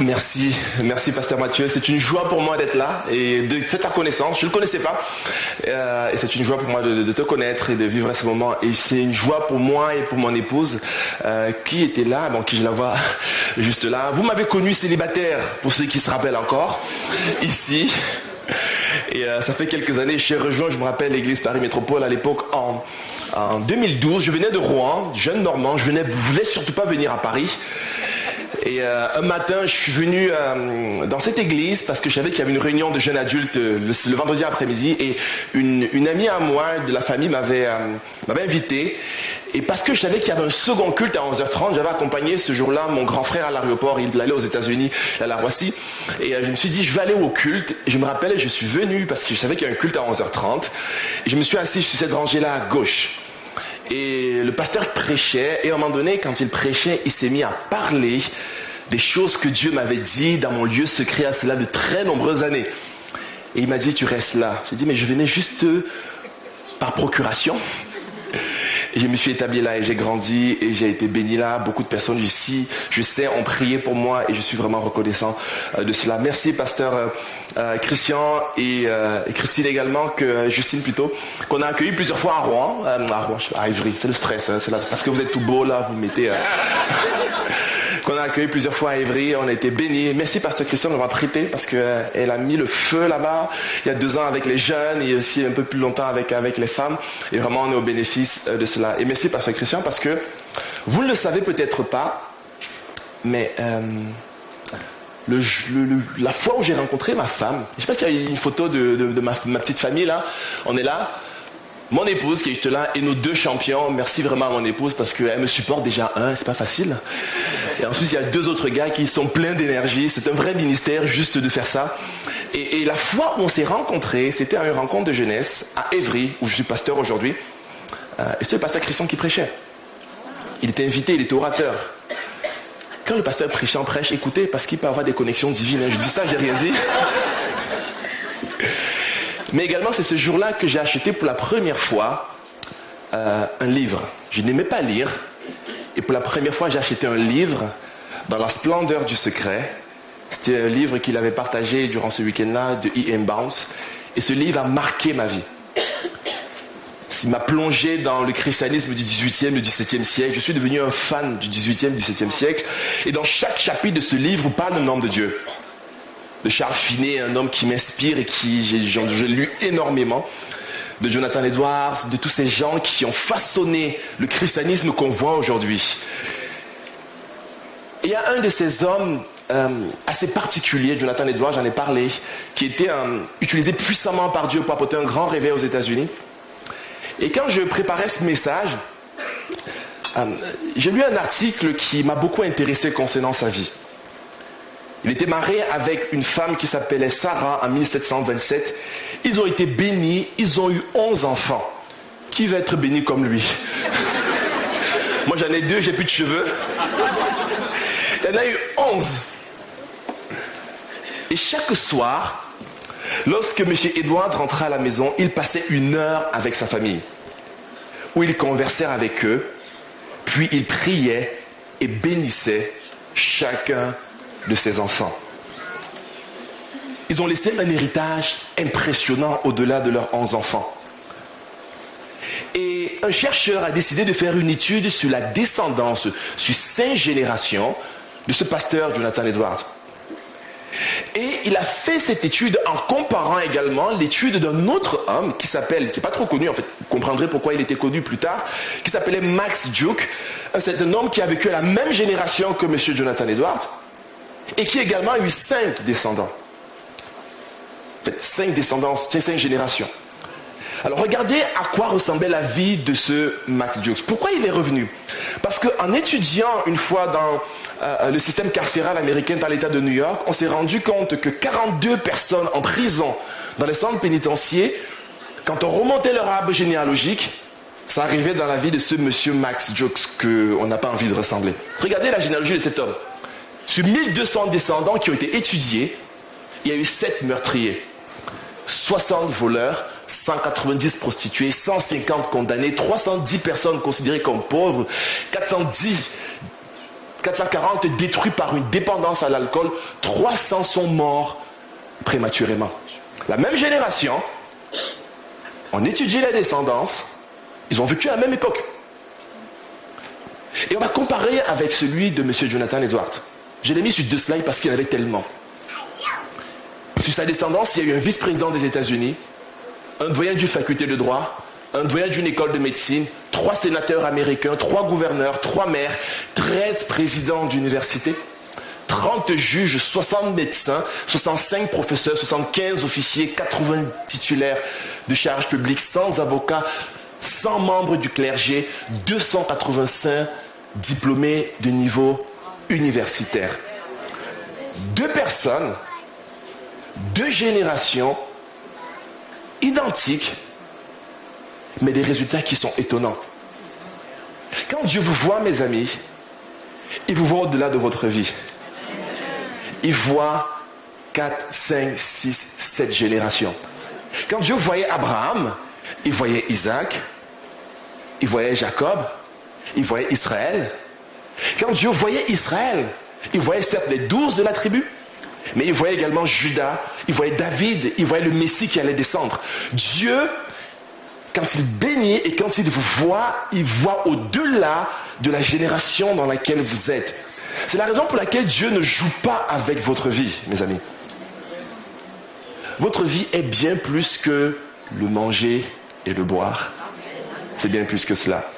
Merci, merci Pasteur Mathieu. C'est une joie pour moi d'être là et de faire ta connaissance. Je ne le connaissais pas. Euh, et c'est une joie pour moi de, te connaître et de vivre ce moment. Et c'est une joie pour moi et pour mon épouse euh, qui était là, bon, qui je la vois juste là. Vous m'avez connu célibataire, pour ceux qui se rappellent encore, ici. Et euh, ça fait quelques années, j'ai rejoint, je me rappelle, l'église Paris Métropole à l'époque en, en 2012. Je venais de Rouen, jeune Normand, je venais, voulais surtout pas venir à Paris. Et euh, un matin, je suis venu euh, dans cette église parce que je savais qu'il y avait une réunion de jeunes adultes le, le vendredi après-midi et une, amie à moi de la famille m'avait euh, invité. Et parce que je savais qu'il y avait un second culte à 11h30, j'avais accompagné ce jour-là mon grand frère à l'aéroport, il allait aux États-Unis, à la Roissy. Et euh, je me suis dit, je vais aller au culte. Et je me rappelle, je suis venu parce que je savais qu'il y a un culte à 11h30. Et je me suis assis sur cette rangée-là à gauche. Et le pasteur prêchait, et à un moment donné, quand il prêchait, il s'est mis à parler des choses que Dieu m'avait dit dans mon lieu secret à cela de très nombreuses années. Et il m'a dit, tu restes là. J'ai dit, mais je venais juste par procuration. Et je me suis établi là et j'ai grandi et j'ai été béni là. Beaucoup de personnes ici, je sais, ont prié pour moi et je suis vraiment reconnaissant de cela. Merci, pasteur euh, Christian et, euh, Christine également, que Justine plutôt, qu'on a accueilli plusieurs fois à Rouen, euh, à Rouen, à Ivry. C'est le stress, hein, c'est parce que vous êtes tout beau là, vous mettez. qu'on a accueilli plusieurs fois à Évry. On a été bénis. Merci, Pasteur Christian, d'avoir prêté parce qu'elle a mis le feu là-bas il y a deux ans avec les jeunes et aussi un peu plus longtemps avec, avec les femmes. Et vraiment, on est au bénéfice de cela. Et merci, Pasteur Christian, parce que vous ne le savez peut-être pas, mais euh, la fois où j'ai rencontré ma femme, je ne sais pas s'il y a une photo de, de, ma petite famille là, on est là mon épouse qui est là et nos deux champions. Merci vraiment à mon épouse parce qu'elle me supporte déjà un, c'est pas facile. Et ensuite il y a deux autres gars qui sont pleins d'énergie. C'est un vrai ministère juste de faire ça. Et, la fois où on s'est rencontrés, c'était à une rencontre de jeunesse à Évry où je suis pasteur aujourd'hui. Euh, et c'est le pasteur Christian qui prêchait. Il était invité, il était orateur. Quand le pasteur en prêche, écoutez parce qu'il peut avoir des connexions divines. Je dis ça, j'ai rien dit. Mais également, c'est ce jour-là que j'ai acheté pour la première fois euh, un livre. Je n'aimais pas lire. Et pour la première fois, j'ai acheté un livre dans la splendeur du secret. C'était un livre qu'il avait partagé durant ce week-end-là de E.M. Bounce. Et ce livre a marqué ma vie. Il m'a plongé dans le christianisme du 18e, du 17e siècle. Je suis devenu un fan du 18e, 17e siècle. Et dans chaque chapitre de ce livre, on parle le nom de Dieu de Charles Finet, un homme qui m'inspire et qui j'ai lu énormément, de Jonathan Edwards, de tous ces gens qui ont façonné le christianisme qu'on voit aujourd'hui. Il y a un de ces hommes euh, assez particulier, Jonathan Edwards, j'en ai parlé, qui était euh, utilisé puissamment par Dieu pour apporter un grand réveil aux États-Unis. Et quand je préparais ce message, euh, j'ai lu un article qui m'a beaucoup intéressé concernant sa vie. Il était marié avec une femme qui s'appelait Sarah en 1727. Ils ont été bénis, ils ont eu 11 enfants. Qui va être béni comme lui? Moi j'en ai deux, j'ai plus de cheveux. Il y en a eu 11. Et chaque soir, lorsque M. Edwards rentrait à la maison, il passait une heure avec sa famille, où il conversait avec eux, puis il priait et bénissait chacun de ses enfants. Ils ont laissé un héritage impressionnant au-delà de leurs 11 enfants. Et un chercheur a décidé de faire une étude sur la descendance, sur cinq générations de ce pasteur Jonathan Edwards. Et il a fait cette étude en comparant également l'étude d'un autre homme qui s'appelle, qui n'est pas trop connu, en fait, vous comprendrez pourquoi il était connu plus tard, qui s'appelait Max Duke. C'est un homme qui a vécu à la même génération que M. Jonathan Edwards et qui également a eu cinq descendants. Cinq descendants, cinq générations. Alors regardez à quoi ressemblait la vie de ce Max Dukes. Pourquoi il est revenu? Parce qu'en étudiant une fois dans euh, le système carcéral américain dans l'État de New York, on s'est rendu compte que 42 personnes en prison dans les centres pénitentiaires, quand on remontait leur arbre généalogique, Ça arrivait dans la vie de ce monsieur Max Jokes qu'on n'a pas envie de ressembler. Regardez la généalogie de cet homme. Sur 1200 descendants qui ont été étudiés, il y a eu 7 meurtriers, 60 voleurs, 190 prostituées, 150 condamnés, 310 personnes considérées comme pauvres, 410 440 détruits par une dépendance à l'alcool, 300 sont morts prématurément. La même génération, on étudie la descendance, ils ont vécu à la même époque. Et on va comparer avec celui de M. Jonathan Edwards. Je l'ai mis sur deux slides parce qu'il y en avait tellement. Sur sa descendance, il y a eu un vice-président des États-Unis, un doyen d'une faculté de droit, un doyen d'une école de médecine, trois sénateurs américains, trois gouverneurs, trois maires, treize présidents d'université, 30 juges, 60 médecins, 65 professeurs, 75 officiers, 80 titulaires de charges publiques, 100 avocats, 100 membres du clergé, 285 diplômés de niveau universitaire. Deux personnes, deux générations identiques, mais des résultats qui sont étonnants. Quand Dieu vous voit, mes amis, il vous voit au-delà de votre vie. Il voit 4, 5, 6, 7 générations. Quand Dieu voyait Abraham, il voyait Isaac, il voyait Jacob, il voyait Israël. Quand Dieu voyait Israël, il voyait certes les douze de la tribu, mais il voyait également Judas, il voyait David, il voyait le Messie qui allait descendre. Dieu, quand il bénit et quand il vous voit, il voit au-delà de la génération dans laquelle vous êtes. C'est la raison pour laquelle Dieu ne joue pas avec votre vie, mes amis. Votre vie est bien plus que le manger et le boire. C'est bien plus que cela.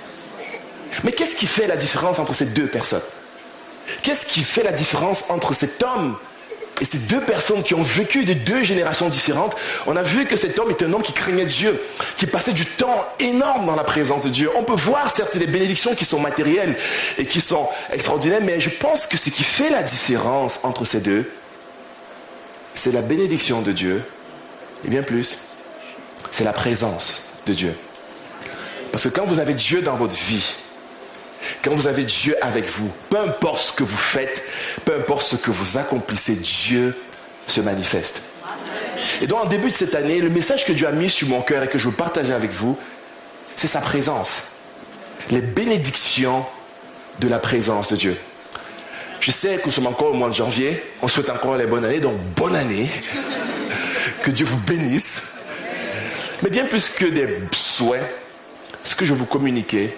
Mais qu'est-ce qui fait la différence entre ces deux personnes? Qu'est-ce qui fait la différence entre cet homme et ces deux personnes qui ont vécu de deux générations différentes? On a vu que cet homme est un homme qui craignait Dieu, qui passait du temps énorme dans la présence de Dieu. On peut voir certes les bénédictions qui sont matérielles et qui sont extraordinaires, mais je pense que ce qui fait la différence entre ces deux, c'est la bénédiction de Dieu, et bien plus, c'est la présence de Dieu. Parce que quand vous avez Dieu dans votre vie, quand vous avez Dieu avec vous, peu importe ce que vous faites, peu importe ce que vous accomplissez, Dieu se manifeste. Et donc en début de cette année, le message que Dieu a mis sur mon cœur et que je veux partager avec vous, c'est sa présence. Les bénédictions de la présence de Dieu. Je sais que nous sommes encore au mois de janvier. On souhaite encore les bonnes années. Donc, bonne année. Que Dieu vous bénisse. Mais bien plus que des souhaits, ce que je vous communiquer,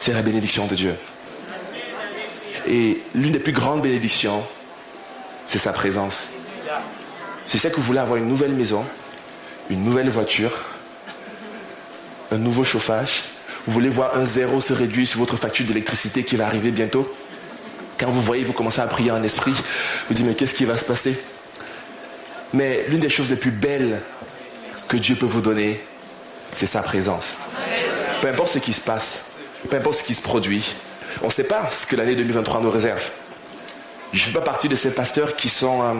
c'est la bénédiction de Dieu. Et l'une des plus grandes bénédictions, c'est sa présence. C'est ça que vous voulez avoir une nouvelle maison, une nouvelle voiture, un nouveau chauffage, vous voulez voir un zéro se réduire sur votre facture d'électricité qui va arriver bientôt Quand vous voyez, vous commencez à prier en esprit, vous dites mais qu'est-ce qui va se passer? Mais l'une des choses les plus belles que Dieu peut vous donner, c'est sa présence. Peu importe ce qui se passe, peu importe ce qui se produit, on ne sait pas ce que l'année 2023 nous réserve. Je ne fais pas partie de ces pasteurs qui sont... Euh,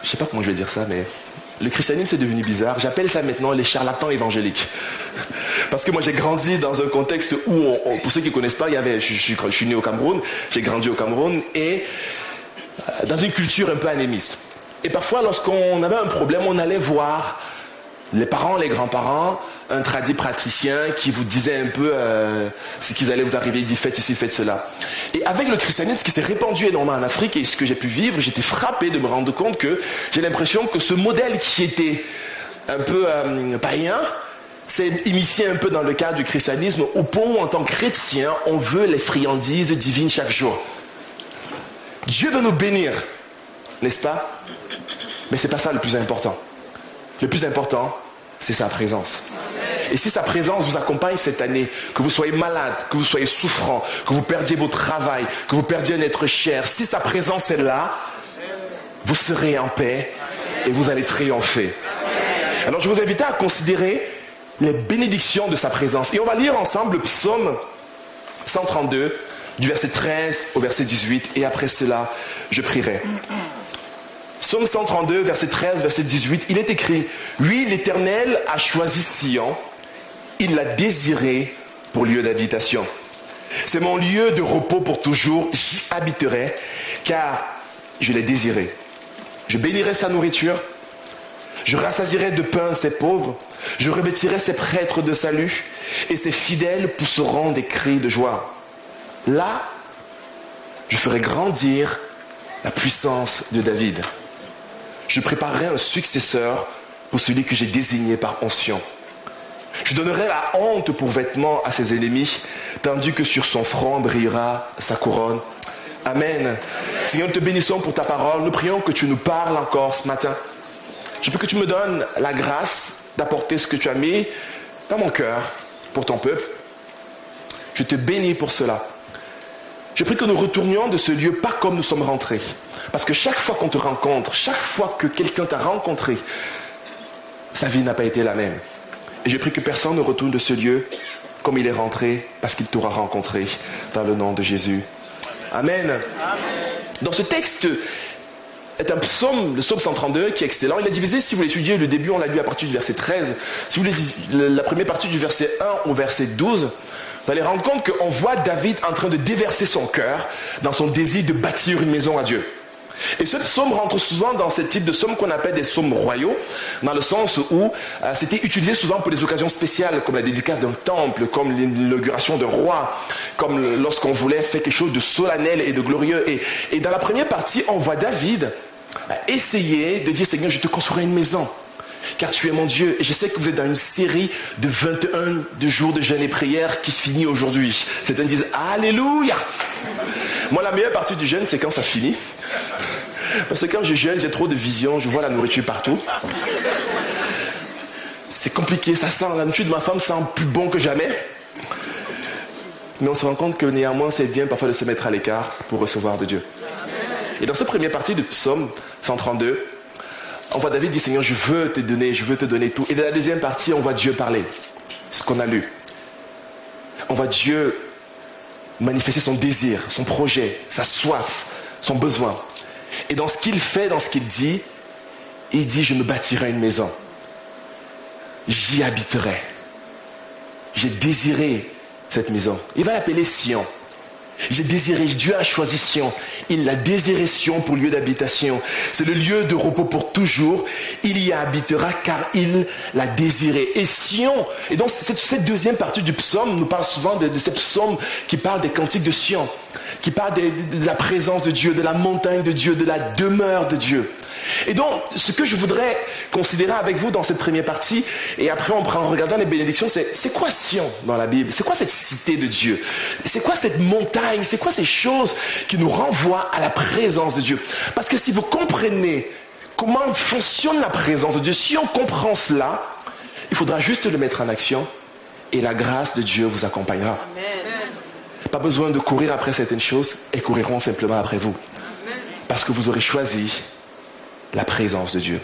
je ne sais pas comment je vais dire ça, mais le christianisme c'est devenu bizarre. J'appelle ça maintenant les charlatans évangéliques. Parce que moi j'ai grandi dans un contexte où, pour ceux qui ne connaissent pas, il y avait, je, je, suis né au Cameroun, j'ai grandi au Cameroun et euh, dans une culture un peu anémiste. Et parfois lorsqu'on avait un problème, on allait voir les parents, les grands-parents, un tradit praticien qui vous disait un peu euh, ce qu'ils allaient vous arriver, il dit faites ceci, faites cela. Et avec le christianisme, ce qui s'est répandu énormément en Afrique et ce que j'ai pu vivre, j'étais frappé de me rendre compte que j'ai l'impression que ce modèle qui était un peu euh, païen, s'est initié un peu dans le cadre du christianisme, au point où en tant que chrétien, on veut les friandises divines chaque jour. Dieu veut nous bénir, n'est-ce pas? Mais ce n'est pas ça le plus important. Le plus important, c'est sa présence. Et si sa présence vous accompagne cette année, que vous soyez malade, que vous soyez souffrant, que vous perdiez votre travail, que vous perdiez un être cher, si sa présence est là, vous serez en paix et vous allez triompher. Alors je vous invite à considérer les bénédictions de sa présence. Et on va lire ensemble le psaume 132, du verset 13 au verset 18, et après cela, je prierai. Psaume 132, verset 13, verset 18, il est écrit, Oui, l'Éternel a choisi Sion, il l'a désiré pour lieu d'habitation. C'est mon lieu de repos pour toujours, j'y habiterai, car je l'ai désiré. Je bénirai sa nourriture, je rassasirai de pain ses pauvres, je revêtirai ses prêtres de salut, et ses fidèles pousseront des cris de joie. Là, je ferai grandir la puissance de David je préparerai un successeur pour celui que j'ai désigné par onction. Je donnerai la honte pour vêtement à ses ennemis, tandis que sur son front brillera sa couronne. Amen. Seigneur, nous te bénissons pour ta parole. Nous prions que tu nous parles encore ce matin. Je peux que tu me donnes la grâce d'apporter ce que tu as mis dans mon cœur pour ton peuple. Je te bénis pour cela. Je prie que nous retournions de ce lieu pas comme nous sommes rentrés. Parce que chaque fois qu'on te rencontre, chaque fois que quelqu'un t'a rencontré, sa vie n'a pas été la même. Et je prie que personne ne retourne de ce lieu comme il est rentré, parce qu'il t'aura rencontré dans le nom de Jésus. Amen. Dans ce texte est un psaume, le psaume 132, qui est excellent. Il est divisé, si vous l'étudiez, le début, on l'a lu à partir du verset 13. Si vous voulez la première partie du verset 1 au verset 12, vous allez rendre compte qu'on voit David en train de déverser son cœur dans son désir de bâtir une maison à Dieu. Et ce psaume rentre souvent dans ce type de psaume qu'on appelle des psaumes royaux, dans le sens où euh, c'était utilisé souvent pour des occasions spéciales, comme la dédicace d'un temple, comme l'inauguration d'un roi, comme lorsqu'on voulait faire quelque chose de solennel et de glorieux. Et, dans la première partie, on voit David essayer de dire, Seigneur, je te construirai une maison car tu es mon Dieu. Et je sais que vous êtes dans une série de 21 de jours de jeûne et prière qui finit aujourd'hui. Certains disent Alléluia. Moi, la meilleure partie du jeûne, c'est quand ça finit. Parce que quand je jeûne, j'ai trop de vision, je vois la nourriture partout. C'est compliqué, ça sent, la nourriture de ma femme sent plus bon que jamais. Mais on se rend compte que néanmoins, c'est bien parfois de se mettre à l'écart pour recevoir de Dieu. Et dans cette première partie du psaume 132, on voit David dit Seigneur, je veux te donner, je veux te donner tout. Et dans la deuxième partie, on voit Dieu parler. Ce qu'on a lu. On voit Dieu manifester son désir, son projet, sa soif, son besoin. Et dans ce qu'il fait, dans ce qu'il dit, il dit Je me bâtirai une maison. J'y habiterai. J'ai désiré cette maison. Il va l'appeler Sion. J'ai désiré, Dieu a choisi Sion. Il l'a désiré Sion pour lieu d'habitation. C'est le lieu de repos pour toujours. Il y habitera car il l'a désiré. Et Sion, et donc cette, deuxième partie du psaume nous parle souvent de, de ces psaumes qui parlent des cantiques de Sion, qui parlent de la présence de Dieu, de la montagne de Dieu, de la demeure de Dieu. Et donc, ce que je voudrais considérer avec vous dans cette première partie, et après on prend en regardant les bénédictions, c'est c'est quoi Sion dans la Bible? C'est quoi cette cité de Dieu? C'est quoi cette montagne? C'est quoi ces choses qui nous renvoient à la présence de Dieu? Parce que si vous comprenez comment fonctionne la présence de Dieu, si on comprend cela, il faudra juste le mettre en action et la grâce de Dieu vous accompagnera. Pas besoin de courir après certaines choses, elles couriront simplement après vous. Parce que vous aurez choisi la présence de Dieu.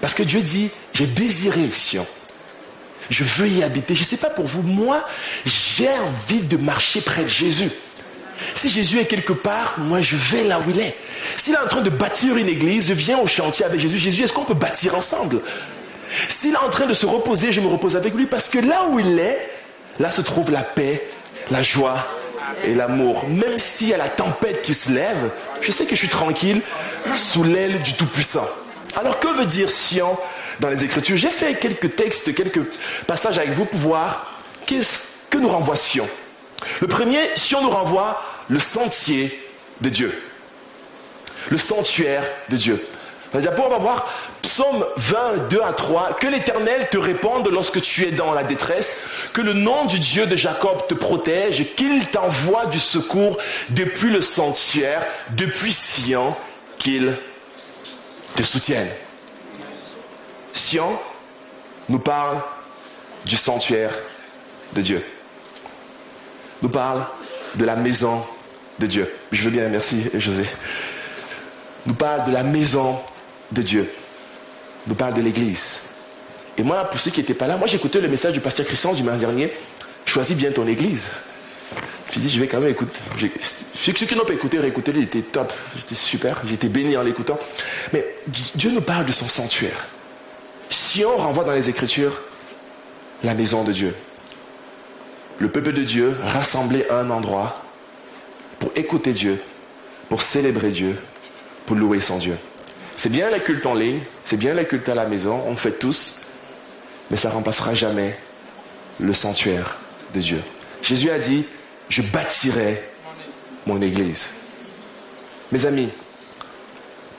Parce que Dieu dit, j'ai désiré Sion. Je veux y habiter. Je ne sais pas pour vous, moi, j'ai envie de marcher près de Jésus. Si Jésus est quelque part, moi je vais là où il est. S'il est en train de bâtir une église, je viens au chantier avec Jésus. Jésus, est-ce qu'on peut bâtir ensemble? S'il est en train de se reposer, je me repose avec lui parce que là où il est, là se trouve la paix, la joie et l'amour. Même s'il y a la tempête qui se lève, je sais que je suis tranquille sous l'aile du Tout-Puissant. Alors que veut dire Sion dans les Écritures? J'ai fait quelques textes, quelques passages avec vous pour voir qu'est-ce que nous renvoie Sion. Le premier, Sion nous renvoie le sentier de Dieu. Le sanctuaire de Dieu. Pour on va voir Psaume 20, 2 à 3, que l'Éternel te réponde lorsque tu es dans la détresse, que le nom du Dieu de Jacob te protège, qu'il t'envoie du secours depuis le sanctuaire, depuis Sion, qu'il te soutienne. Sion nous parle du sanctuaire de Dieu. Nous parle de la maison de Dieu. Je veux bien, merci José. Nous parle de la maison de Dieu. Nous parle de l'Église. Et moi, pour ceux qui n'étaient pas là, moi j'écoutais le message du pasteur Christian du dimanche dernier. Choisis bien ton Église. Je dit, je vais quand même écouter. Ceux qui n'ont pas écouté, réécouter, il était top. J'étais super. J'étais béni en l'écoutant. Mais Dieu nous parle de son sanctuaire. Si on renvoie dans les Écritures, la maison de Dieu, le peuple de Dieu rassemblé à un endroit pour écouter Dieu, pour célébrer Dieu, pour louer son Dieu. C'est bien la culte en ligne, c'est bien la culte à la maison, on fait tous, mais ça remplacera jamais le sanctuaire de Dieu. Jésus a dit, je bâtirai mon église. Mes amis,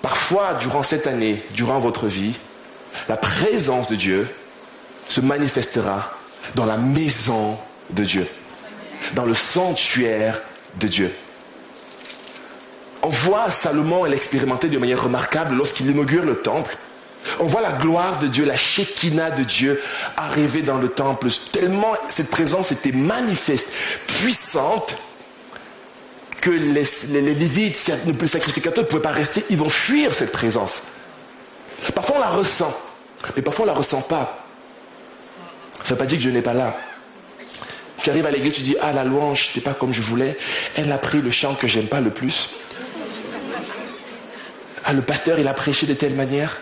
parfois durant cette année, durant votre vie, la présence de Dieu se manifestera dans la maison de Dieu, dans le sanctuaire de Dieu. On voit Salomon l'expérimenter de manière remarquable lorsqu'il inaugure le temple. On voit la gloire de Dieu, la Shekinah de Dieu arriver dans le temple, tellement cette présence était manifeste, puissante, que les, les, les Lévites, les sacrificateurs ne pouvaient pas rester, ils vont fuir cette présence. Parfois on la ressent, mais parfois on la ressent pas. Ça ne veut pas dire que je n'ai pas là. Tu arrives à l'église, tu dis, ah la louange, n'était pas comme je voulais. Elle a pris le chant que j'aime pas le plus. Ah, le pasteur, il a prêché de telle manière.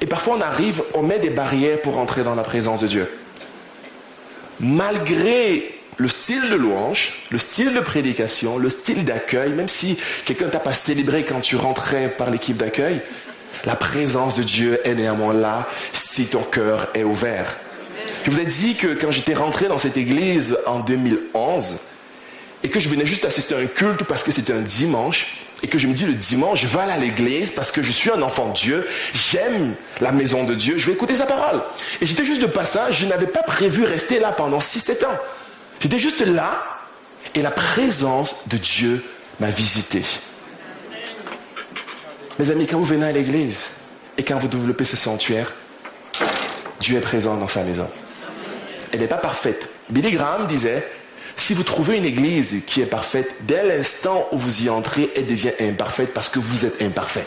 Et parfois, on arrive, on met des barrières pour entrer dans la présence de Dieu. Malgré le style de louange, le style de prédication, le style d'accueil, même si quelqu'un t'a pas célébré quand tu rentrais par l'équipe d'accueil, la présence de Dieu est néanmoins là si ton cœur est ouvert. Je vous ai dit que quand j'étais rentré dans cette église en 2011, et que je venais juste assister à un culte parce que c'était un dimanche, et que je me dis le dimanche, je vais aller à l'église parce que je suis un enfant de Dieu, j'aime la maison de Dieu, je vais écouter sa parole. Et j'étais juste de passage, je n'avais pas prévu rester là pendant 6-7 ans. J'étais juste là, et la présence de Dieu m'a visité. Mes amis, quand vous venez à l'église et quand vous développez ce sanctuaire, Dieu est présent dans sa maison. Elle n'est pas parfaite. Billy Graham disait, si vous trouvez une église qui est parfaite, dès l'instant où vous y entrez, elle devient imparfaite parce que vous êtes imparfait.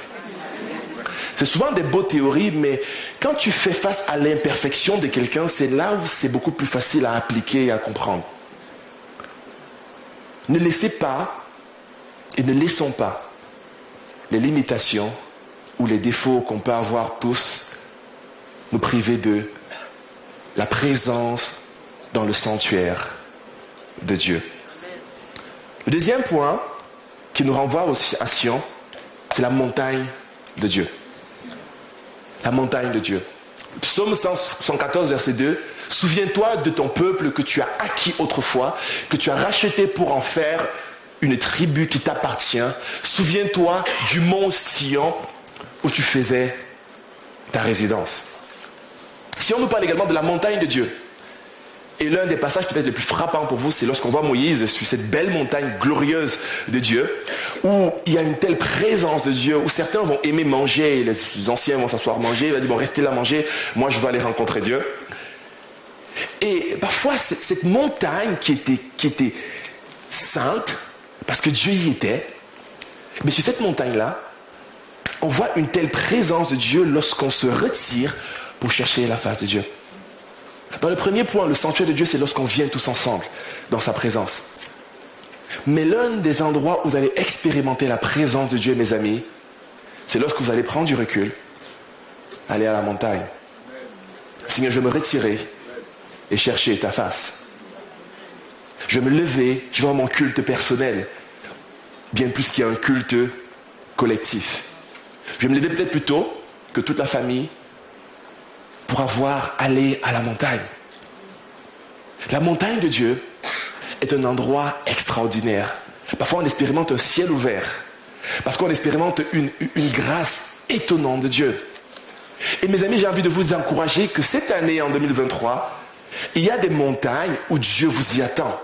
C'est souvent des beaux théories, mais quand tu fais face à l'imperfection de quelqu'un, c'est là où c'est beaucoup plus facile à appliquer et à comprendre. Ne laissez pas et ne laissons pas les limitations ou les défauts qu'on peut avoir tous nous priver de la présence dans le sanctuaire de Dieu. Le deuxième point qui nous renvoie aussi à Sion, c'est la montagne de Dieu. La montagne de Dieu. Psaume 114, verset 2. Souviens-toi de ton peuple que tu as acquis autrefois, que tu as racheté pour en faire une tribu qui t'appartient. Souviens-toi du mont Sion où tu faisais ta résidence. Si on nous parle également de la montagne de Dieu, et l'un des passages peut-être les plus frappants pour vous, c'est lorsqu'on voit Moïse sur cette belle montagne glorieuse de Dieu, où il y a une telle présence de Dieu, où certains vont aimer manger, les anciens vont s'asseoir manger, il va dire, bon, restez là manger, moi je vais aller rencontrer Dieu. Et parfois, cette montagne qui était, qui était sainte, parce que Dieu y était, mais sur cette montagne-là, on voit une telle présence de Dieu lorsqu'on se retire pour chercher la face de Dieu. Dans le premier point, le sanctuaire de Dieu, c'est lorsqu'on vient tous ensemble dans sa présence. Mais l'un des endroits où vous allez expérimenter la présence de Dieu, mes amis, c'est lorsque vous allez prendre du recul, aller à la montagne. Seigneur, je me retirer et chercher ta face. Je me lever, je vais mon culte personnel, bien plus qu'il y a un culte collectif. Je me lever peut-être plus tôt que toute la famille, pour avoir allé à la montagne. La montagne de Dieu est un endroit extraordinaire. Parfois, on expérimente un ciel ouvert. Parce qu'on expérimente une, une, grâce étonnante de Dieu. Et mes amis, j'ai envie de vous encourager que cette année, en 2023, il y a des montagnes où Dieu vous y attend.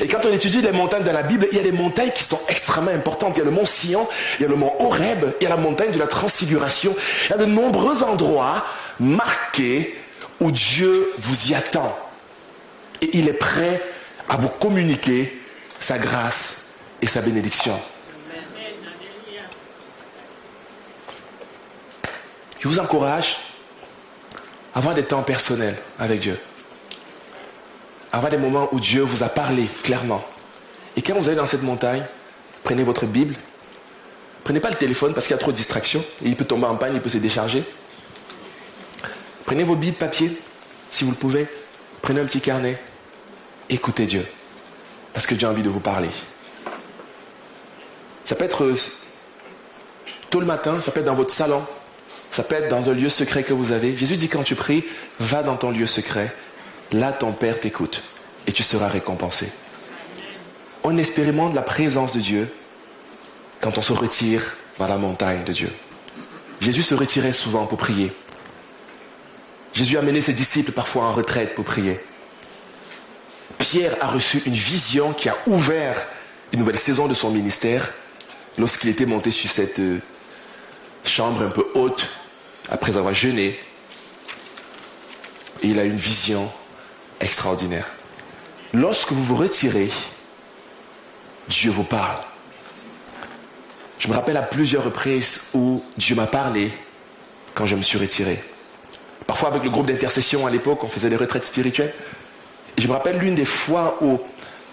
Et quand on étudie les montagnes dans la Bible, il y a des montagnes qui sont extrêmement importantes. Il y a le mont Sion, il y a le mont Horeb, il y a la montagne de la transfiguration. Il y a de nombreux endroits marqués où Dieu vous y attend. Et il est prêt à vous communiquer sa grâce et sa bénédiction. Je vous encourage à avoir des temps personnels avec Dieu avoir des moments où Dieu vous a parlé clairement. Et quand vous allez dans cette montagne, prenez votre Bible. Prenez pas le téléphone parce qu'il y a trop de distractions. Il peut tomber en panne, il peut se décharger. Prenez vos Bibles papier, si vous le pouvez. Prenez un petit carnet. Écoutez Dieu. Parce que Dieu a envie de vous parler. Ça peut être tôt le matin, ça peut être dans votre salon, ça peut être dans un lieu secret que vous avez. Jésus dit quand tu pries, va dans ton lieu secret. Là, ton Père t'écoute et tu seras récompensé. On expérimente la présence de Dieu quand on se retire dans la montagne de Dieu. Jésus se retirait souvent pour prier. Jésus a mené ses disciples parfois en retraite pour prier. Pierre a reçu une vision qui a ouvert une nouvelle saison de son ministère lorsqu'il était monté sur cette euh, chambre un peu haute après avoir jeûné. Il a une vision extraordinaire. Lorsque vous vous retirez, Dieu vous parle. Je me rappelle à plusieurs reprises où Dieu m'a parlé quand je me suis retiré. Parfois avec le groupe d'intercession à l'époque, on faisait des retraites spirituelles. je me rappelle l'une des fois où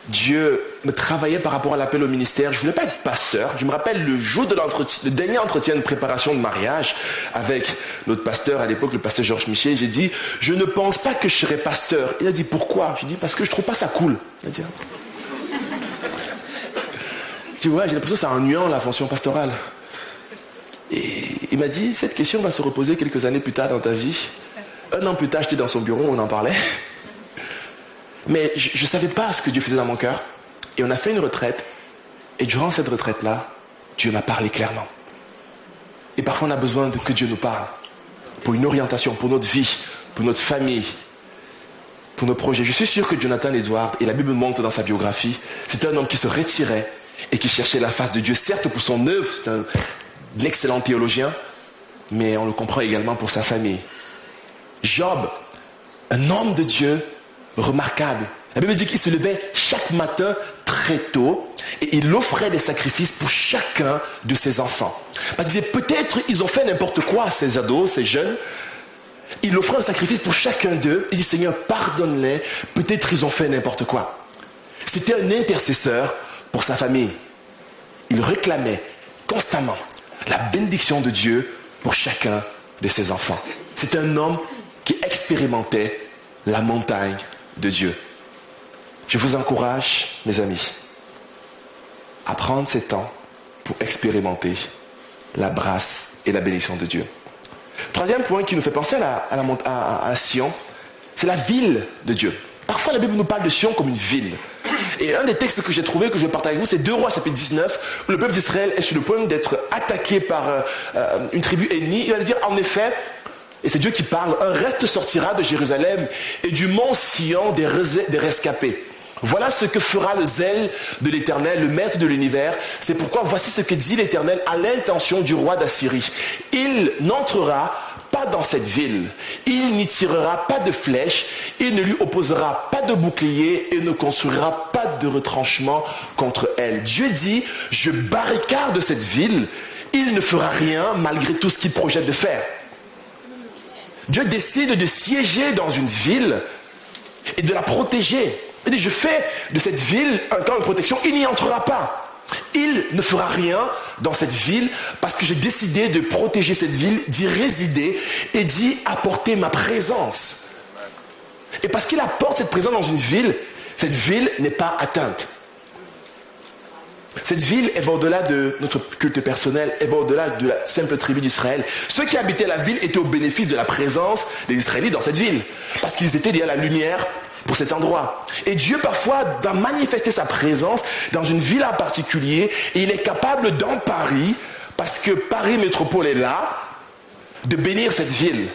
Dieu me travaillait par rapport à l'appel au ministère. Je ne voulais pas être pasteur. Je me rappelle le jour de l'entretien, le dernier entretien de préparation de mariage avec notre pasteur à l'époque, le pasteur Georges Michel. J'ai dit, je ne pense pas que je serai pasteur. Il a dit, pourquoi? J'ai dit, parce que je trouve pas ça cool. Il a dit, tu vois, j'ai l'impression que c'est ennuyant la fonction pastorale. Et il m'a dit, cette question va se reposer quelques années plus tard dans ta vie. Un an plus tard, j'étais dans son bureau, on en parlait. Mais je ne savais pas ce que Dieu faisait dans mon cœur. Et on a fait une retraite. Et durant cette retraite-là, Dieu m'a parlé clairement. Et parfois, on a besoin de que Dieu nous parle. Pour une orientation, pour notre vie, pour notre famille, pour nos projets. Je suis sûr que Jonathan Edward, et la Bible montre dans sa biographie, c'est un homme qui se retirait et qui cherchait la face de Dieu. Certes, pour son œuvre, c'est un excellent théologien, mais on le comprend également pour sa famille. Job, un homme de Dieu, remarquable. La Bible dit qu'il se levait chaque matin très tôt et il offrait des sacrifices pour chacun de ses enfants. Parce disait peut-être ils ont fait n'importe quoi, ces ados, ces jeunes. Il offrait un sacrifice pour chacun d'eux. Il dit Seigneur, pardonne-les. Peut-être ils ont fait n'importe quoi. C'était un intercesseur pour sa famille. Il réclamait constamment la bénédiction de Dieu pour chacun de ses enfants. C'est un homme qui expérimentait la montagne de Dieu. Je vous encourage, mes amis, à prendre ces temps pour expérimenter la brasse et la bénédiction de Dieu. Troisième point qui nous fait penser à la, à Sion, c'est la ville de Dieu. Parfois, la Bible nous parle de Sion comme une ville. Et un des textes que j'ai trouvé, que je vais partager avec vous, c'est 2 Rois chapitre 19, où le peuple d'Israël est sur le point d'être attaqué par euh, euh, une tribu ennemie. Il va dire, en effet, et c'est Dieu qui parle, un reste sortira de Jérusalem et du mont Sion des, rescapés. Voilà ce que fera le zèle de l'Éternel, le maître de l'univers. C'est pourquoi voici ce que dit l'Éternel à l'intention du roi d'Assyrie. Il n'entrera pas dans cette ville. Il n'y tirera pas de flèches. Il ne lui opposera pas de bouclier et ne construira pas de retranchement contre elle. Dieu dit, je barricade cette ville. Il ne fera rien malgré tout ce qu'il projette de faire. Dieu décide de siéger dans une ville et de la protéger. Il dit, je fais de cette ville un camp de protection, il n'y entrera pas. Il ne fera rien dans cette ville parce que j'ai décidé de protéger cette ville, d'y résider et d'y apporter ma présence. Et parce qu'il apporte cette présence dans une ville, cette ville n'est pas atteinte. Cette ville, elle va au-delà de notre culte personnel, elle va au-delà de la simple tribu d'Israël. Ceux qui habitaient la ville étaient au bénéfice de la présence des Israélites dans cette ville, parce qu'ils étaient derrière la lumière pour cet endroit. Et Dieu parfois va manifester sa présence dans une ville en particulier, et il est capable dans Paris, parce que Paris métropole est là, de bénir cette ville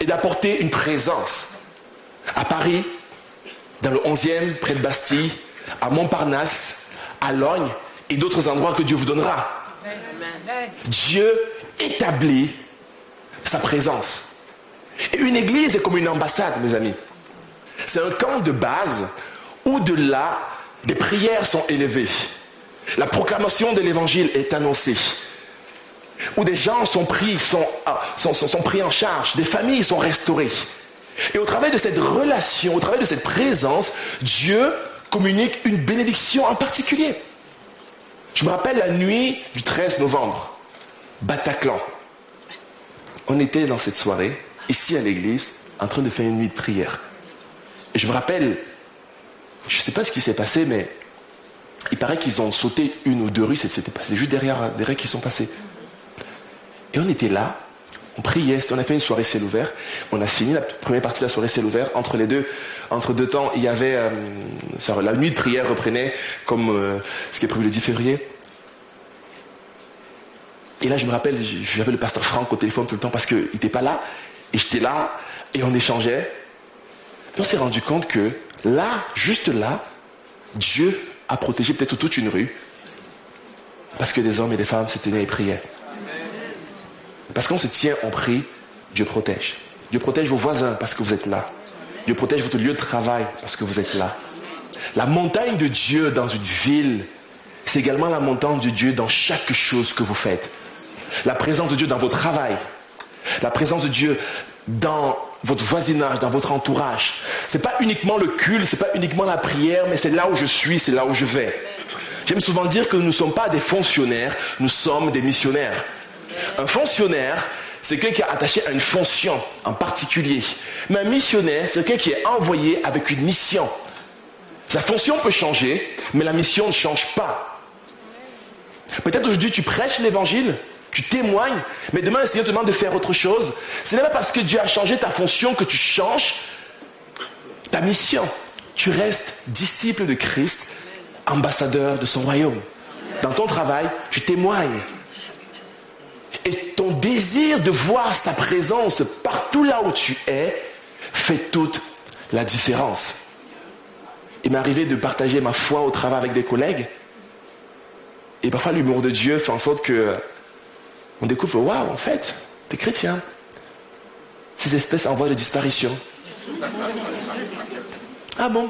et d'apporter une présence. À Paris, dans le 11e, près de Bastille, à Montparnasse, à Logne et d'autres endroits que Dieu vous donnera. Dieu établit sa présence. Et une église est comme une ambassade, mes amis. C'est un camp de base où de là, des prières sont élevées. La proclamation de l'évangile est annoncée. Où des gens sont pris, ah, sont, sont pris en charge, des familles sont restaurées. Et au travers de cette relation, au travers de cette présence, Dieu communique une bénédiction en particulier. Je me rappelle la nuit du 13 novembre, Bataclan. On était dans cette soirée, ici à l'église, en train de faire une nuit de prière. Et je me rappelle, je ne sais pas ce qui s'est passé, mais il paraît qu'ils ont sauté une ou deux rues, c'était passé juste derrière, derrière qui sont passés. Et on était là, on priait, on a fait une soirée ciel ouvert, on a fini la première partie de la soirée ciel ouvert, entre les deux, entre deux temps, il y avait, euh, la nuit de prière reprenait comme euh, ce qui est prévu le 10 février. Et là, je me rappelle, j'avais le pasteur Franck au téléphone tout le temps parce qu'il n'était pas là, et j'étais là, et on échangeait. Et on s'est rendu compte que là, juste là, Dieu a protégé peut-être toute une rue, parce que des hommes et des femmes se tenaient et priaient. Parce qu'on se tient, on prie, Dieu protège. Dieu protège vos voisins parce que vous êtes là. Dieu protège votre lieu de travail parce que vous êtes là. La montagne de Dieu dans une ville, c'est également la montagne de Dieu dans chaque chose que vous faites. La présence de Dieu dans votre travail. La présence de Dieu dans votre voisinage, dans votre entourage. C'est pas uniquement le culte, c'est pas uniquement la prière, mais c'est là où je suis, c'est là où je vais. J'aime souvent dire que nous ne sommes pas des fonctionnaires, nous sommes des missionnaires. Un fonctionnaire, c'est quelqu'un qui est attaché à une fonction en particulier. Mais un missionnaire, c'est quelqu'un qui est envoyé avec une mission. Sa fonction peut changer, mais la mission ne change pas. Peut-être aujourd'hui tu prêches l'évangile, tu témoignes, mais demain le Seigneur te demande de faire autre chose. Ce n'est pas parce que Dieu a changé ta fonction que tu changes ta mission. Tu restes disciple de Christ, ambassadeur de son royaume. Dans ton travail, tu témoignes. Et ton désir de voir sa présence partout là où tu es fait toute la différence. Il m'est arrivé de partager ma foi au travail avec des collègues. Et parfois l'humour de Dieu fait en sorte que on découvre, waouh, en fait, t'es chrétien. Ces espèces en voie de disparition. Ah bon?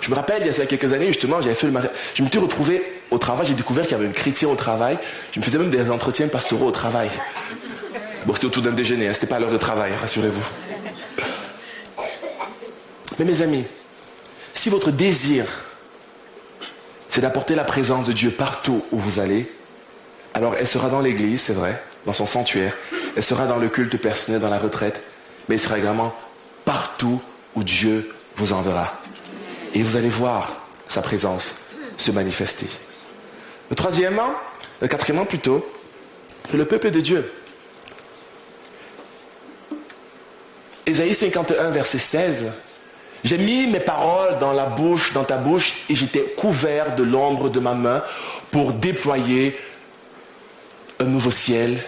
Je me rappelle, il y a quelques années, justement, j'avais fait le Je me suis retrouvé au travail, j'ai découvert qu'il y avait un chrétien au travail. Je me faisais même des entretiens pastoraux au travail. Bon, c'était autour d'un déjeuner, hein, c'était pas l'heure de travail, rassurez-vous. Mais mes amis, si votre désir, c'est d'apporter la présence de Dieu partout où vous allez, alors elle sera dans l'église, c'est vrai, dans son sanctuaire, elle sera dans le culte personnel, dans la retraite, mais elle sera également partout où Dieu vous enverra. Et vous allez voir sa présence se manifester. Le troisièmement, le quatrièmement plutôt, c'est le peuple de Dieu. Ésaïe 51, verset 16. J'ai mis mes paroles dans la bouche, dans ta bouche, et j'étais couvert de l'ombre de ma main pour déployer un nouveau ciel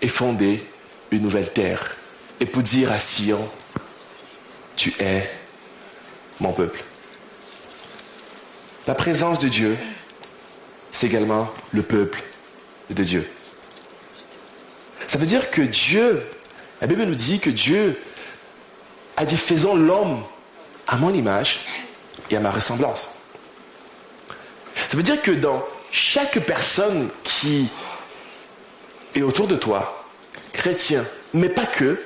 et fonder une nouvelle terre. Et pour dire à Sion, tu es mon peuple. La présence de Dieu, c'est également le peuple de Dieu. Ça veut dire que Dieu, la Bible nous dit que Dieu a dit faisons l'homme à mon image et à ma ressemblance. Ça veut dire que dans chaque personne qui est autour de toi, chrétien, mais pas que,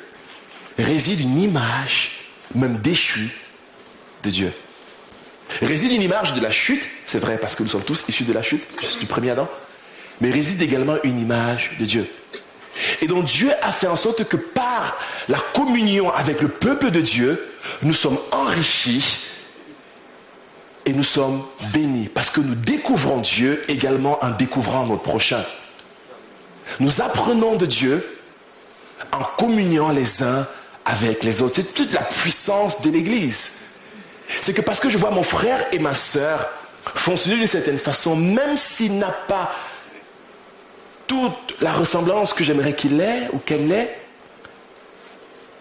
réside une image, même déchue, de Dieu. Réside une image de la chute, c'est vrai parce que nous sommes tous issus de la chute, du premier Adam, mais réside également une image de Dieu. Et donc Dieu a fait en sorte que par la communion avec le peuple de Dieu, nous sommes enrichis et nous sommes bénis parce que nous découvrons Dieu également en découvrant notre prochain. Nous apprenons de Dieu en communiant les uns avec les autres. C'est toute la puissance de l'Église. C'est que parce que je vois mon frère et ma soeur fonctionner d'une certaine façon, même s'il n'a pas toute la ressemblance que j'aimerais qu'il ait ou qu'elle ait,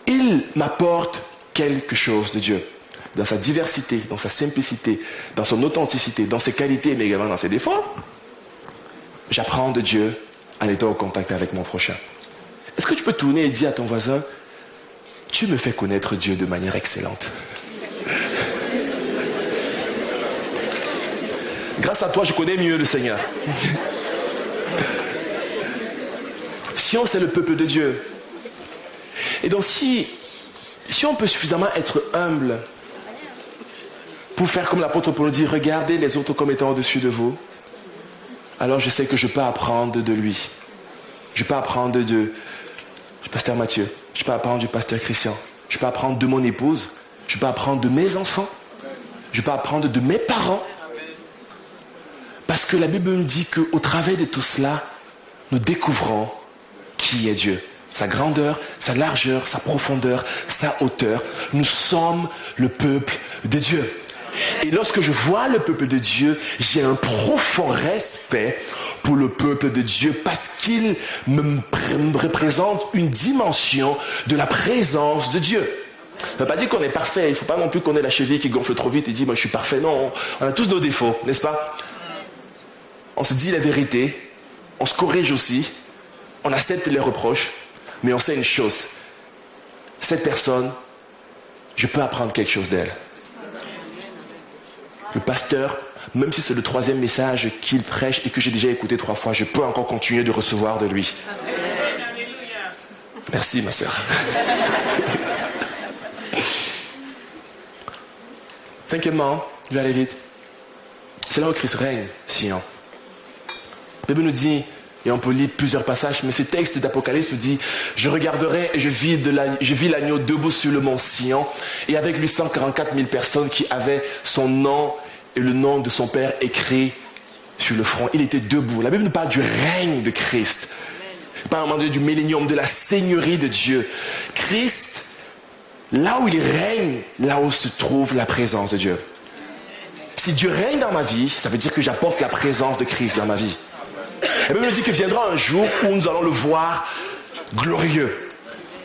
il m'apporte quelque chose de Dieu. Dans sa diversité, dans sa simplicité, dans son authenticité, dans ses qualités, mais également dans ses défauts. J'apprends de Dieu en étant en contact avec mon prochain. Est-ce que tu peux tourner et dire à ton voisin, tu me fais connaître Dieu de manière excellente Grâce à toi, je connais mieux le Seigneur. Sion, c'est le peuple de Dieu. Et donc, si, on peut suffisamment être humble pour faire comme l'apôtre Paul dit, regardez les autres comme étant au-dessus de vous, alors je sais que je peux apprendre de lui. Je peux apprendre de, du pasteur Mathieu. Je peux apprendre du pasteur Christian. Je peux apprendre de mon épouse. Je peux apprendre de mes enfants. Je peux apprendre de mes parents. Parce que la Bible me dit qu'au travers de tout cela, nous découvrons qui est Dieu. Sa grandeur, sa largeur, sa profondeur, sa hauteur. Nous sommes le peuple de Dieu. Et lorsque je vois le peuple de Dieu, j'ai un profond respect pour le peuple de Dieu parce qu'il me représente une dimension de la présence de Dieu. Ça ne veut pas dire qu'on est parfait. Il ne faut pas non plus qu'on ait la cheville qui gonfle trop vite et dit moi je suis parfait. Non, on a tous nos défauts, n'est-ce pas? On se dit la vérité, on se corrige aussi, on accepte les reproches, mais on sait une chose. Cette personne, je peux apprendre quelque chose d'elle. Le pasteur, même si c'est le troisième message qu'il prêche et que j'ai déjà écouté trois fois, je peux encore continuer de recevoir de lui. Merci, ma soeur. Cinquièmement, je vais aller vite. C'est là où Christ règne, Sion. La Bible nous dit, et on peut lire plusieurs passages, mais ce texte d'Apocalypse nous dit, je regarderai et je vis, l'agneau debout sur le mont Sion, et avec lui 144 000 personnes qui avaient son nom et le nom de son Père écrit sur le front. Il était debout. La Bible nous parle du règne de Christ. Pas un du millénium, de la seigneurie de Dieu. Christ là où il règne, là où se trouve la présence de Dieu. Si Dieu règne dans ma vie, ça veut dire que j'apporte la présence de Christ dans ma vie. Même me dit qu'il viendra un jour où nous allons le voir glorieux,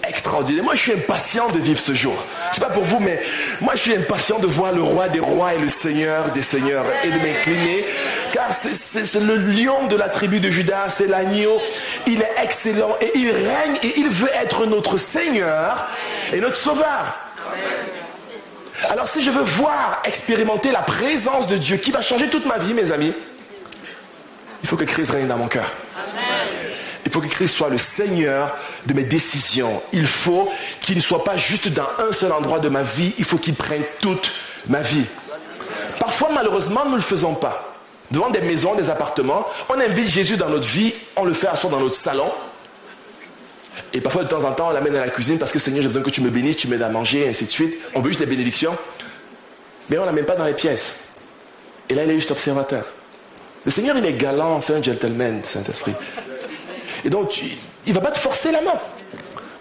extraordinaire. Moi, je suis impatient de vivre ce jour. C'est pas pour vous, mais moi, je suis impatient de voir le roi des rois et le seigneur des seigneurs et de m'incliner, car c'est le lion de la tribu de Judas, c'est l'agneau. Il est excellent et il règne et il veut être notre seigneur et notre sauveur. Alors si je veux voir, expérimenter la présence de Dieu qui va changer toute ma vie, mes amis, il faut que Christ règne dans mon cœur. Il faut que Christ soit le Seigneur de mes décisions. Il faut qu'il ne soit pas juste dans un seul endroit de ma vie, il faut qu'il prenne toute ma vie. Parfois, malheureusement, nous ne le faisons pas. Devant des maisons, des appartements, on invite Jésus dans notre vie, on le fait asseoir dans notre salon, et parfois, de temps en temps, on l'amène à la cuisine parce que Seigneur, j'ai besoin que tu me bénisses, tu m'aides à manger, et ainsi de suite. On veut juste des bénédictions. Mais on ne l'amène pas dans les pièces. Et là, il est juste observateur. Le Seigneur, il est galant, c'est un gentleman, Saint-Esprit. Et donc, il ne va pas te forcer la main.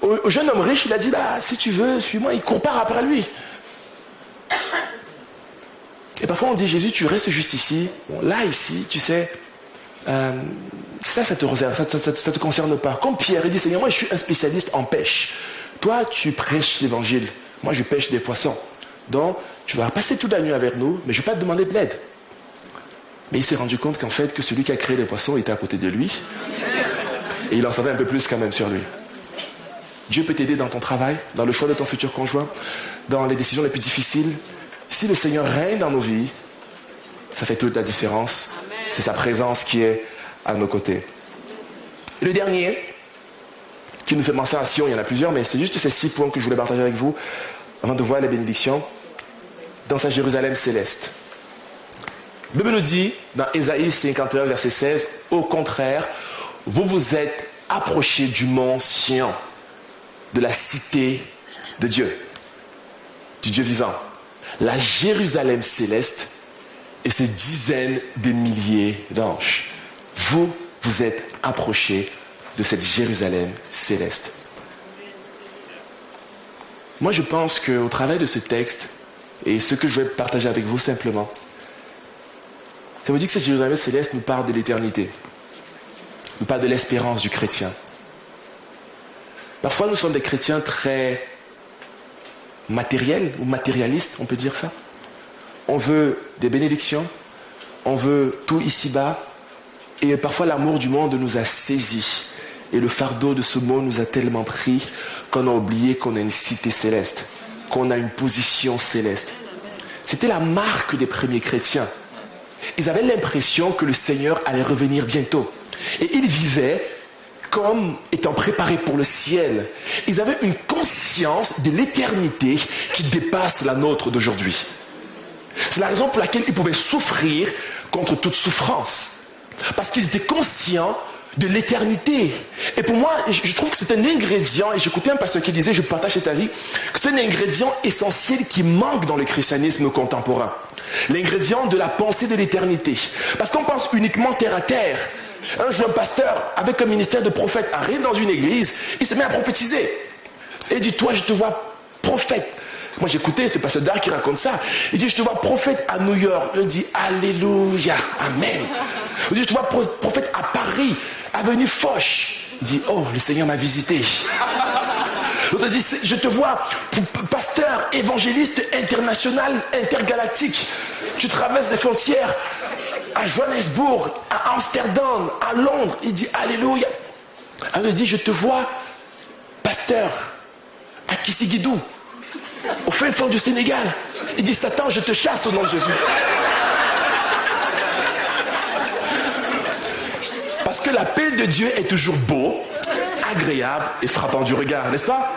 Au, jeune homme riche, il a dit, bah, si tu veux, suis-moi, il compare après lui. Et parfois, on dit, Jésus, tu restes juste ici. là, ici, tu sais, euh, ça, ça te ça, te concerne pas. Comme Pierre, il dit, Seigneur, moi je suis un spécialiste en pêche. Toi, tu prêches l'évangile. Moi, je pêche des poissons. Donc, tu vas passer toute la nuit avec nous, mais je ne vais pas te demander de l'aide. Mais il s'est rendu compte qu'en fait, que celui qui a créé les poissons était à côté de lui. Et il en savait un peu plus quand même sur lui. Dieu peut t'aider dans ton travail, dans le choix de ton futur conjoint, dans les décisions les plus difficiles. Si le Seigneur règne dans nos vies, ça fait toute la différence. C'est sa présence qui est à nos côtés. Et le dernier, qui nous fait mention à Sion, il y en a plusieurs, mais c'est juste ces six points que je voulais partager avec vous avant de voir les bénédictions dans sa Jérusalem céleste. Bible nous dit dans Ésaïe 51, verset 16, au contraire, vous vous êtes approchés du mont Sion, de la cité de Dieu, du Dieu vivant. La Jérusalem céleste et ses dizaines de milliers d'anges vous vous êtes approchés de cette Jérusalem céleste. Moi, je pense qu'au travers de ce texte, et ce que je vais partager avec vous simplement, ça veut dire que cette Jérusalem céleste nous parle de l'éternité, nous parle de l'espérance du chrétien. Parfois, nous sommes des chrétiens très matériels ou matérialistes, on peut dire ça. On veut des bénédictions, on veut tout ici-bas, et parfois l'amour du monde nous a saisis. Et le fardeau de ce monde nous a tellement pris qu'on a oublié qu'on a une cité céleste, qu'on a une position céleste. C'était la marque des premiers chrétiens. Ils avaient l'impression que le Seigneur allait revenir bientôt. Et ils vivaient comme étant préparés pour le ciel. Ils avaient une conscience de l'éternité qui dépasse la nôtre d'aujourd'hui. C'est la raison pour laquelle ils pouvaient souffrir contre toute souffrance. Parce qu'ils étaient conscients de l'éternité. Et pour moi, je trouve que c'est un ingrédient, et j'écoutais un pasteur qui disait, je partage cet avis, que c'est un ingrédient essentiel qui manque dans le christianisme contemporain. L'ingrédient de la pensée de l'éternité. Parce qu'on pense uniquement terre à terre. Un jeune pasteur avec un ministère de prophète arrive dans une église, il se met à prophétiser. Et dit, toi, je te vois prophète. Moi, j'écoutais ce pasteur d'art qui raconte ça. Il dit, je te vois prophète à New York. Il dit, Alléluia, Amen. Il dit, je te vois prophète à Paris, avenue Foch. Il dit, oh, le Seigneur m'a visité. L'autre dit, je te vois pasteur, évangéliste international, intergalactique. Tu traverses les frontières à Johannesburg, à Amsterdam, à Londres. Il dit, Alléluia. il dit, je te vois pasteur à Kissigidou au fin fond du Sénégal. Il dit, Satan, je te chasse au nom de Jésus. Que l'appel de Dieu est toujours beau, agréable et frappant du regard, n'est-ce pas?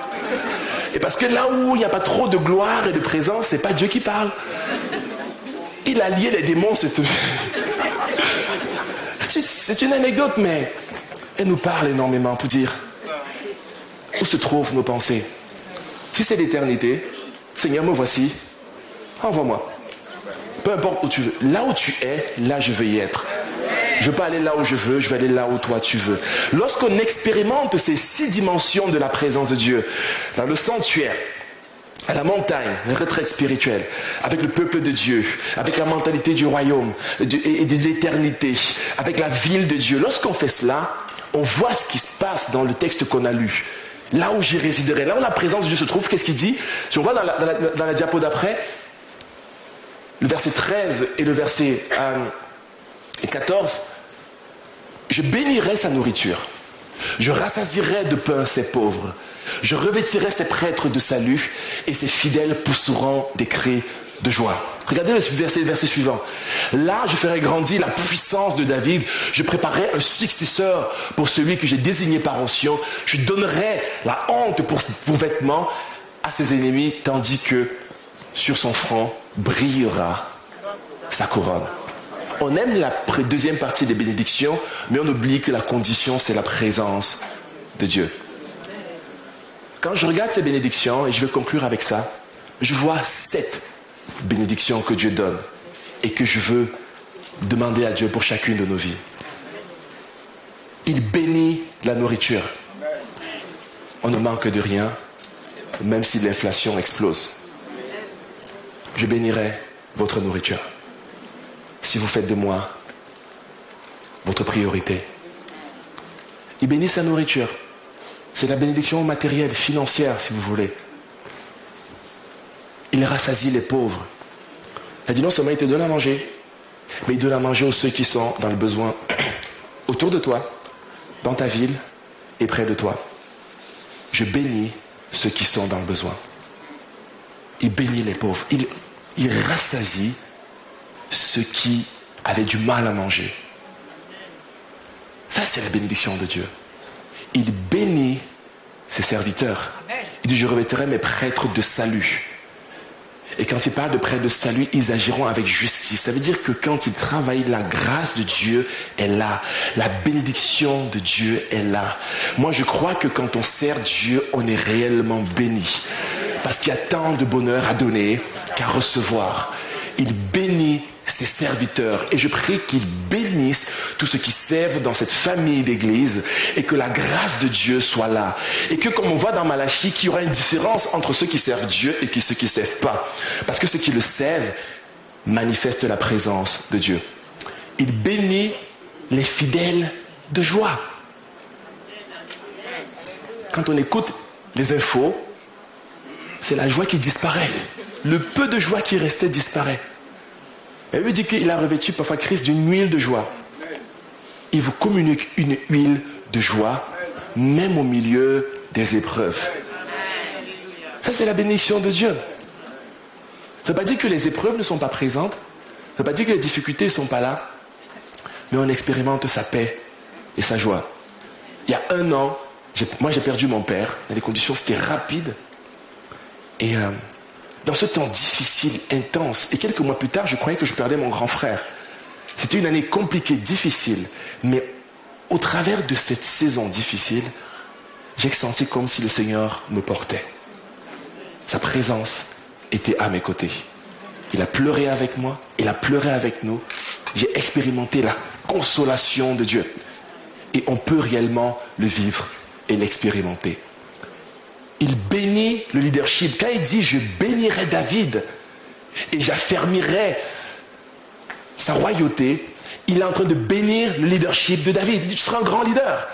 Et parce que là où il n'y a pas trop de gloire et de présence, c'est pas Dieu qui parle. Il a lié les démons, c'est C'est une anecdote, mais elle nous parle énormément pour dire où se trouvent nos pensées. Si c'est l'éternité, Seigneur, me voici, envoie-moi. Peu importe où tu veux. Là où tu es, là je veux y être. Je pas aller là où je veux, je vais aller là où toi tu veux. Lorsqu'on expérimente ces six dimensions de la présence de Dieu, dans le sanctuaire, à la montagne, le retraite spirituel, avec le peuple de Dieu, avec la mentalité du royaume et de l'éternité, avec la ville de Dieu, lorsqu'on fait cela, on voit ce qui se passe dans le texte qu'on a lu. Là où j'y résiderai, là où la présence de Dieu se trouve, qu'est-ce qu'il dit? On voit dans la, diapo d'après, le verset 13 et le verset 14, euh, je bénirai sa nourriture, je rassasirai de pain ses pauvres, je revêtirai ses prêtres de salut, et ses fidèles pousseront des cris de joie. Regardez le verset, verset suivant. Là, je ferai grandir la puissance de David. Je préparerai un successeur pour celui que j'ai désigné par ancien. Je donnerai la honte pour, pour vêtements à ses ennemis, tandis que sur son front brillera sa couronne. On aime la deuxième partie des bénédictions, mais on oublie que la condition, c'est la présence de Dieu. Quand je regarde ces bénédictions, et je vais conclure avec ça, je vois sept bénédiction que Dieu donne et que je veux demander à Dieu pour chacune de nos vies. Il bénit la nourriture. On ne manque de rien, même si l'inflation explose. Je bénirai votre nourriture. Si vous faites de moi votre priorité. Il bénit sa nourriture. C'est la bénédiction matérielle, financière, si vous voulez il rassasie les pauvres. Il a dit non seulement il te donne à manger, mais il donne à manger aux ceux qui sont dans le besoin autour de toi, dans ta ville et près de toi. Je bénis ceux qui sont dans le besoin. Il bénit les pauvres. Il, il rassasie ceux qui avaient du mal à manger. Ça, c'est la bénédiction de Dieu. Il bénit ses serviteurs. Il dit, je revêtirai mes prêtres de salut. Et quand il parle de près de salut, ils agiront avec justice. Ça veut dire que quand ils travaillent, la grâce de Dieu est là. La bénédiction de Dieu est là. Moi, je crois que quand on sert Dieu, on est réellement béni. Parce qu'il y a tant de bonheur à donner qu'à recevoir. Il bénit ses serviteurs. Et je prie qu'ils bénissent tous ceux qui servent dans cette famille d'église et que la grâce de Dieu soit là. Et que comme on voit dans Malachie, qu'il y aura une différence entre ceux qui servent Dieu et ceux qui ne servent pas. Parce que ceux qui le servent manifestent la présence de Dieu. Il bénit les fidèles de joie. Quand on écoute les infos, c'est la joie qui disparaît. Le peu de joie qui restait disparaît. Elle lui dit qu'il a revêtu parfois Christ d'une huile de joie. Il vous communique une huile de joie, même au milieu des épreuves. Ça, c'est la bénédiction de Dieu. Ça ne veut pas dire que les épreuves ne sont pas présentes. Ça ne veut pas dire que les difficultés ne sont pas là. Mais on expérimente sa paix et sa joie. Il y a un an, moi j'ai perdu mon père. Dans les conditions, c'était rapide. Et euh, dans ce temps difficile, intense, et quelques mois plus tard, je croyais que je perdais mon grand frère. C'était une année compliquée, difficile, mais au travers de cette saison difficile, j'ai senti comme si le Seigneur me portait. Sa présence était à mes côtés. Il a pleuré avec moi, il a pleuré avec nous. J'ai expérimenté la consolation de Dieu. Et on peut réellement le vivre et l'expérimenter. Il bénit le leadership. Quand il dit je bénirai David et j'affermirai sa royauté, il est en train de bénir le leadership de David. Il dit tu seras un grand leader.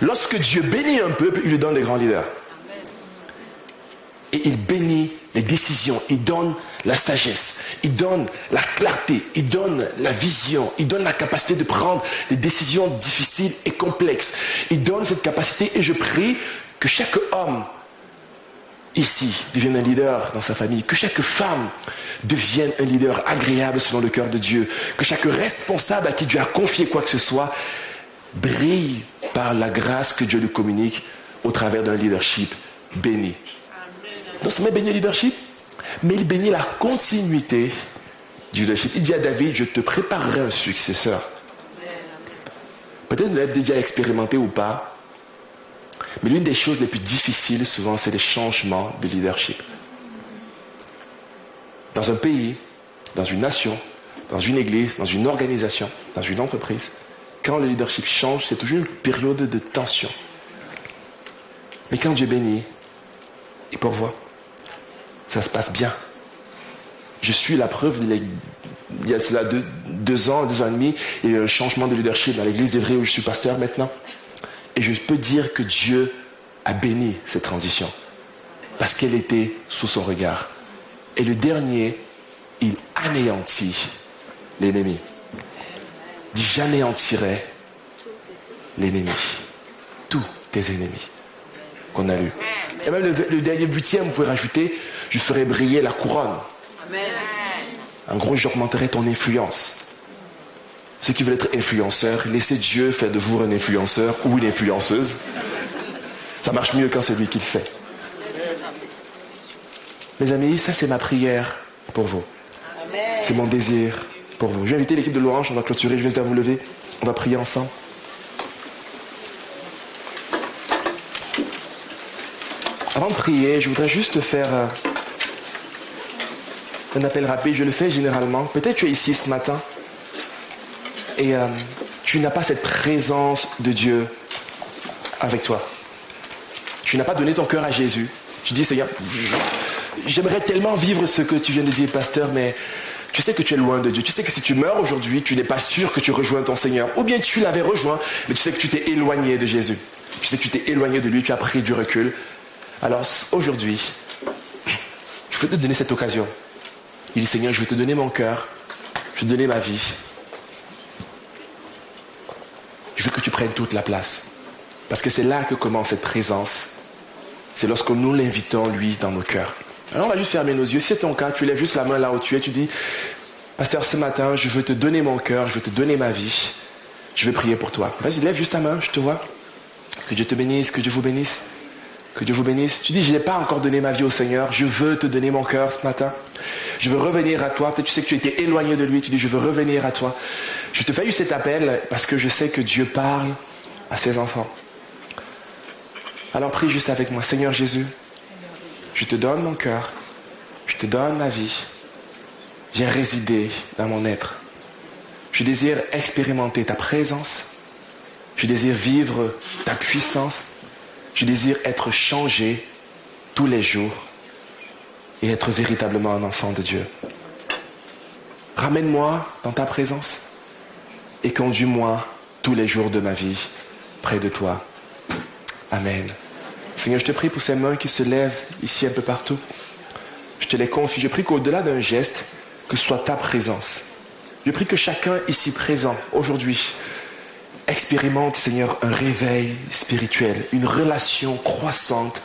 Lorsque Dieu bénit un peuple, il lui donne des grands leaders. Et il bénit les décisions, il donne la sagesse, il donne la clarté, il donne la vision, il donne la capacité de prendre des décisions difficiles et complexes. Il donne cette capacité et je prie que chaque homme ici devienne un leader dans sa famille, que chaque femme devienne un leader agréable selon le cœur de Dieu, que chaque responsable à qui Dieu a confié quoi que ce soit brille par la grâce que Dieu lui communique au travers d'un leadership béni. Non seulement bénit le leadership, mais il bénit la continuité du leadership. Il dit à David, je te préparerai un successeur. Peut-être vous l'avez déjà expérimenté ou pas, mais l'une des choses les plus difficiles souvent, c'est les changements de leadership. Dans un pays, dans une nation, dans une église, dans une organisation, dans une entreprise, quand le leadership change, c'est toujours une période de tension. Mais quand Dieu bénit, il pourvoit. Ça se passe bien. Je suis la preuve, il y a cela deux, ans, deux ans et demi, il y changement de leadership dans l'église d'Evry où je suis pasteur maintenant. Et je peux dire que Dieu a béni cette transition parce qu'elle était sous son regard. Et le dernier, il anéantit l'ennemi dit j'anéantirai l'ennemi. Tous tes ennemis qu'on a eu. Et même le, dernier butième, vous pouvez rajouter, je ferai briller la couronne. En gros, j'augmenterai ton influence. Ceux qui veulent être influenceurs, laissez Dieu faire de vous un influenceur ou une influenceuse. Ça marche mieux quand c'est lui qui le fait. Mes amis, ça c'est ma prière pour vous. C'est mon désir pour vous. Je vais inviter l'équipe de l'Orange, on va clôturer, je vais à vous lever, on va prier ensemble. Avant de prier, je voudrais juste faire euh, un appel rapide. Je le fais généralement. Peut-être tu es ici ce matin et euh, tu n'as pas cette présence de Dieu avec toi. Tu n'as pas donné ton cœur à Jésus. Tu dis, Seigneur, j'aimerais tellement vivre ce que tu viens de dire, pasteur, mais tu sais que tu es loin de Dieu. Tu sais que si tu meurs aujourd'hui, tu n'es pas sûr que tu rejoins ton Seigneur. Ou bien tu l'avais rejoint, mais tu sais que tu t'es éloigné de Jésus. Tu sais que tu t'es éloigné de lui, tu as pris du recul. Alors aujourd'hui, je veux te donner cette occasion. Il dit Seigneur, je veux te donner mon cœur, je veux te donner ma vie. Je veux que tu prennes toute la place. Parce que c'est là que commence cette présence. C'est lorsque nous l'invitons, lui, dans nos cœurs. Alors on va juste fermer nos yeux. Si c'est ton cas, tu lèves juste la main là où tu es, tu dis, Pasteur, ce matin, je veux te donner mon cœur, je veux te donner ma vie. Je veux prier pour toi. Vas-y, lève juste ta main, je te vois. Que Dieu te bénisse, que Dieu vous bénisse. Que Dieu vous bénisse. Tu dis, je n'ai pas encore donné ma vie au Seigneur. Je veux te donner mon cœur ce matin. Je veux revenir à toi. Peut-être tu sais que tu étais éloigné de lui. Tu dis, je veux revenir à toi. Je te fais eu cet appel parce que je sais que Dieu parle à ses enfants. Alors prie juste avec moi. Seigneur Jésus, je te donne mon cœur, je te donne ma vie. Viens résider dans mon être. Je désire expérimenter ta présence. Je désire vivre ta puissance. Je désire être changé tous les jours et être véritablement un enfant de Dieu. Ramène-moi dans ta présence et conduis-moi tous les jours de ma vie près de toi. Amen. Seigneur, je te prie pour ces mains qui se lèvent ici un peu partout. Je te les confie. Je prie qu'au-delà d'un geste, que soit ta présence. Je prie que chacun ici présent, aujourd'hui, expérimente, Seigneur, un réveil spirituel, une relation croissante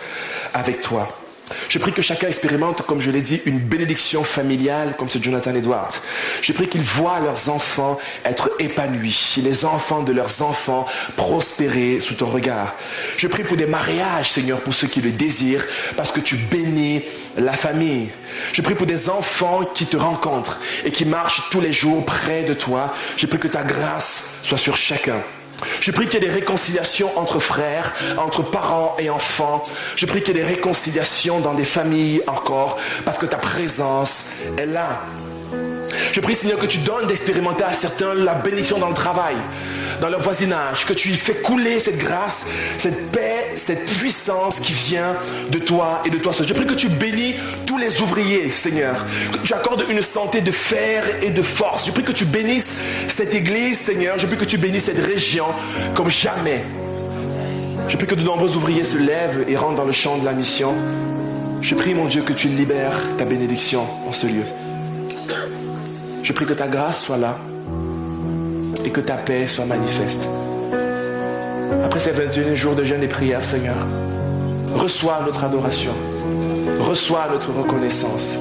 avec toi. Je prie que chacun expérimente, comme je l'ai dit, une bénédiction familiale comme ce Jonathan Edwards. Je prie qu'ils voient leurs enfants être épanouis, les enfants de leurs enfants prospérer sous ton regard. Je prie pour des mariages, Seigneur, pour ceux qui le désirent, parce que tu bénis la famille. Je prie pour des enfants qui te rencontrent et qui marchent tous les jours près de toi. Je prie que ta grâce soit sur chacun. Je prie qu'il y ait des réconciliations entre frères, entre parents et enfants. Je prie qu'il y ait des réconciliations dans des familles encore, parce que ta présence est là. Je prie Seigneur que tu donnes d'expérimenter à certains la bénédiction dans le travail, dans leur voisinage, que tu fais couler cette grâce, cette paix, cette puissance qui vient de toi et de toi seul. Je prie que tu bénis tous les ouvriers, Seigneur, que tu accordes une santé de fer et de force. Je prie que tu bénisses cette église, Seigneur. Je prie que tu bénisses cette région comme jamais. Je prie que de nombreux ouvriers se lèvent et rentrent dans le champ de la mission. Je prie, mon Dieu, que tu libères ta bénédiction en ce lieu. Je prie que ta grâce soit là et que ta paix soit manifeste. Après ces 21 jours de jeûne et prière, Seigneur, reçois notre adoration, reçois notre reconnaissance.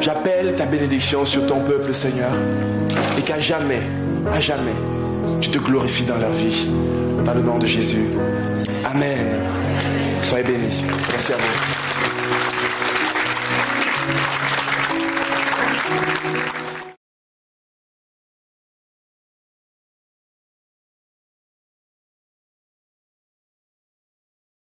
J'appelle ta bénédiction sur ton peuple, Seigneur, et qu'à jamais, à jamais, tu te glorifies dans leur vie. Dans le nom de Jésus. Amen. Soyez bénis. Merci à vous.